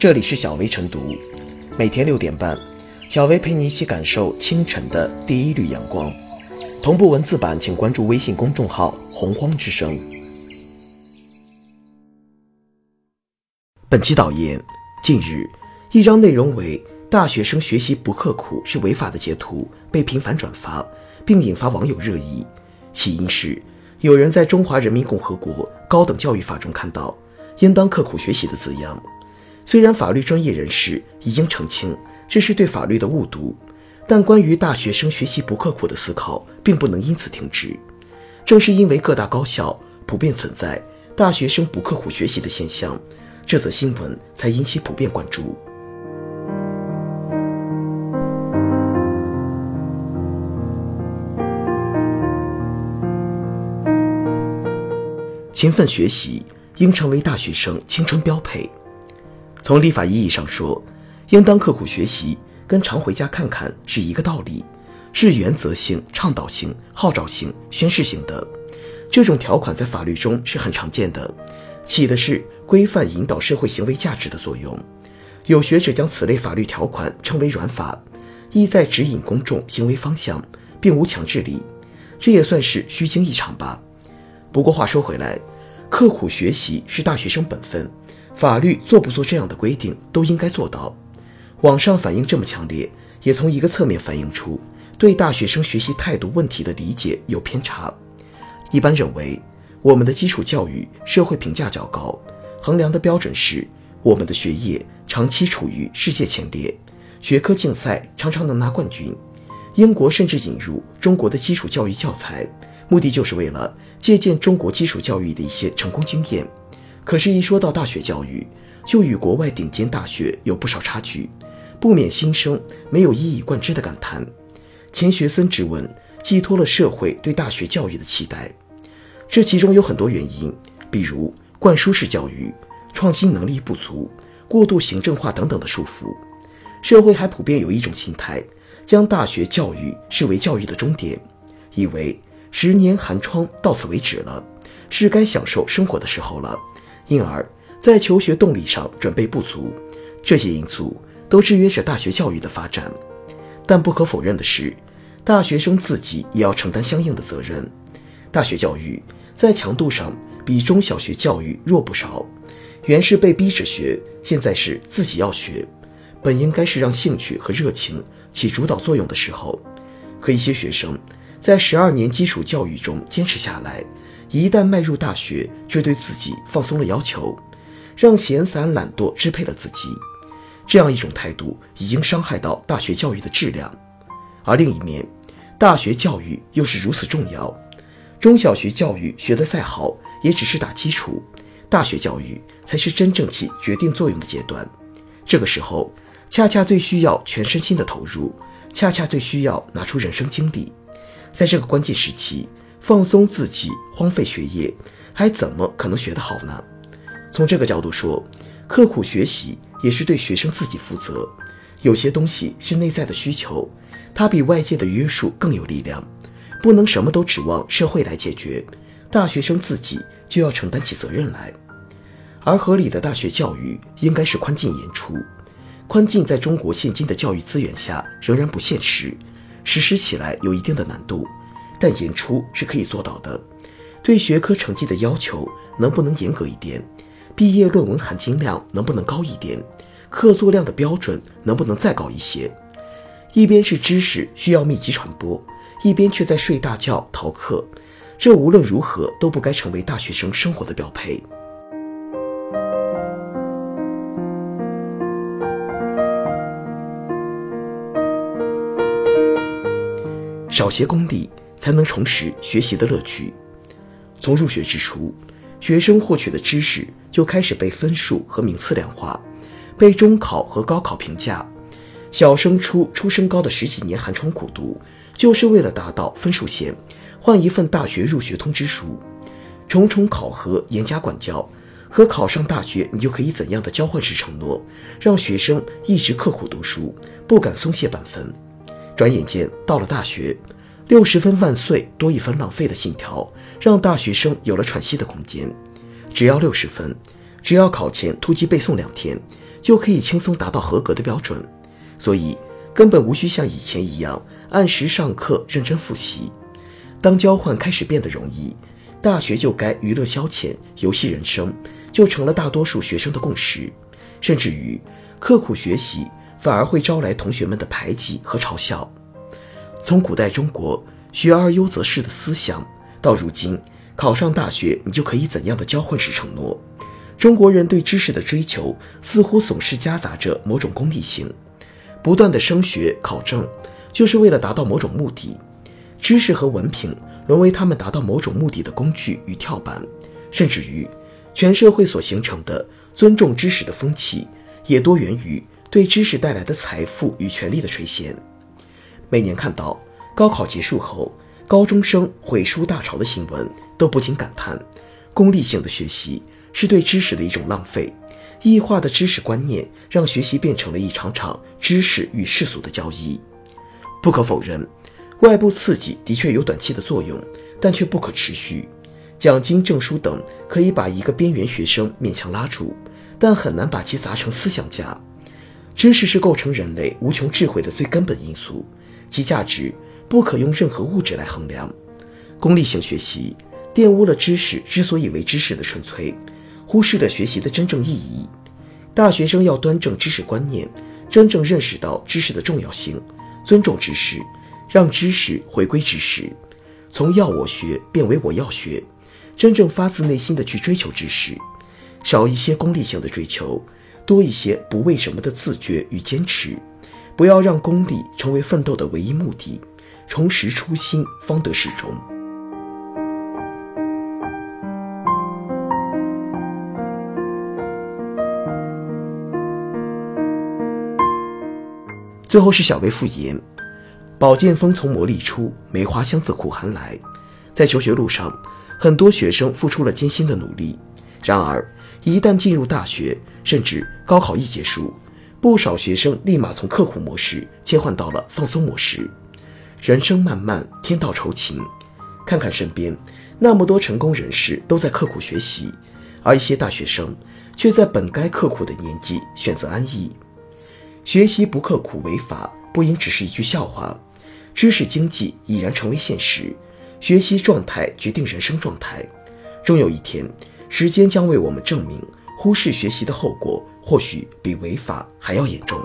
这里是小薇晨读，每天六点半，小薇陪你一起感受清晨的第一缕阳光。同步文字版，请关注微信公众号“洪荒之声”。本期导言：近日，一张内容为“大学生学习不刻苦是违法”的截图被频繁转发，并引发网友热议。起因是有人在《中华人民共和国高等教育法》中看到“应当刻苦学习”的字样。虽然法律专业人士已经澄清这是对法律的误读，但关于大学生学习不刻苦的思考并不能因此停止。正是因为各大高校普遍存在大学生不刻苦学习的现象，这则新闻才引起普遍关注。勤奋学习应成为大学生青春标配。从立法意义上说，应当刻苦学习，跟常回家看看是一个道理，是原则性、倡导性、号召性、宣示性的。这种条款在法律中是很常见的，起的是规范引导社会行为价值的作用。有学者将此类法律条款称为软法，意在指引公众行为方向，并无强制力。这也算是虚惊一场吧。不过话说回来，刻苦学习是大学生本分。法律做不做这样的规定都应该做到。网上反应这么强烈，也从一个侧面反映出对大学生学习态度问题的理解有偏差。一般认为，我们的基础教育社会评价较高，衡量的标准是我们的学业长期处于世界前列，学科竞赛常常能拿冠军。英国甚至引入中国的基础教育教材，目的就是为了借鉴中国基础教育的一些成功经验。可是，一说到大学教育，就与国外顶尖大学有不少差距，不免心生没有一以贯之的感叹。钱学森之问寄托了社会对大学教育的期待，这其中有很多原因，比如灌输式教育、创新能力不足、过度行政化等等的束缚。社会还普遍有一种心态，将大学教育视为教育的终点，以为十年寒窗到此为止了，是该享受生活的时候了。因而，在求学动力上准备不足，这些因素都制约着大学教育的发展。但不可否认的是，大学生自己也要承担相应的责任。大学教育在强度上比中小学教育弱不少，原是被逼着学，现在是自己要学。本应该是让兴趣和热情起主导作用的时候，可一些学生在十二年基础教育中坚持下来。一旦迈入大学，却对自己放松了要求，让闲散懒惰支配了自己，这样一种态度已经伤害到大学教育的质量。而另一面，大学教育又是如此重要，中小学教育学得再好，也只是打基础，大学教育才是真正起决定作用的阶段。这个时候，恰恰最需要全身心的投入，恰恰最需要拿出人生经历，在这个关键时期。放松自己，荒废学业，还怎么可能学得好呢？从这个角度说，刻苦学习也是对学生自己负责。有些东西是内在的需求，它比外界的约束更有力量，不能什么都指望社会来解决。大学生自己就要承担起责任来。而合理的大学教育应该是宽进严出，宽进在中国现今的教育资源下仍然不现实，实施起来有一定的难度。但演出是可以做到的，对学科成绩的要求能不能严格一点？毕业论文含金量能不能高一点？课作量的标准能不能再高一些？一边是知识需要密集传播，一边却在睡大觉逃课，这无论如何都不该成为大学生生活的标配。少些功利。才能重拾学习的乐趣。从入学之初，学生获取的知识就开始被分数和名次量化，被中考和高考评价。小升初初升高的十几年寒窗苦读，就是为了达到分数线，换一份大学入学通知书。重重考核、严加管教，和考上大学你就可以怎样的交换式承诺，让学生一直刻苦读书，不敢松懈半分。转眼间到了大学。六十分万岁，多一分浪费的信条，让大学生有了喘息的空间。只要六十分，只要考前突击背诵两天，就可以轻松达到合格的标准，所以根本无需像以前一样按时上课、认真复习。当交换开始变得容易，大学就该娱乐消遣、游戏人生，就成了大多数学生的共识。甚至于，刻苦学习反而会招来同学们的排挤和嘲笑。从古代中国“学而优则仕”的思想，到如今考上大学你就可以怎样的交换式承诺，中国人对知识的追求似乎总是夹杂着某种功利性，不断的升学考证，就是为了达到某种目的。知识和文凭沦为他们达到某种目的的工具与跳板，甚至于，全社会所形成的尊重知识的风气，也多源于对知识带来的财富与权力的垂涎。每年看到高考结束后高中生毁书大潮的新闻，都不禁感叹：功利性的学习是对知识的一种浪费，异化的知识观念让学习变成了一场场知识与世俗的交易。不可否认。外部刺激的确有短期的作用，但却不可持续。奖金、证书等可以把一个边缘学生勉强拉住，但很难把其砸成思想家。知识是构成人类无穷智慧的最根本因素，其价值不可用任何物质来衡量。功利性学习玷污了知识之所以为知识的纯粹，忽视了学习的真正意义。大学生要端正知识观念，真正认识到知识的重要性，尊重知识。让知识回归知识，从要我学变为我要学，真正发自内心的去追求知识，少一些功利性的追求，多一些不为什么的自觉与坚持。不要让功利成为奋斗的唯一目的，重拾初心方得始终。最后是小薇复言。宝剑锋从磨砺出，梅花香自苦寒来。在求学路上，很多学生付出了艰辛的努力。然而，一旦进入大学，甚至高考一结束，不少学生立马从刻苦模式切换到了放松模式。人生漫漫，天道酬勤。看看身边，那么多成功人士都在刻苦学习，而一些大学生却在本该刻苦的年纪选择安逸。学习不刻苦违法，不应只是一句笑话。知识经济已然成为现实，学习状态决定人生状态。终有一天，时间将为我们证明，忽视学习的后果或许比违法还要严重。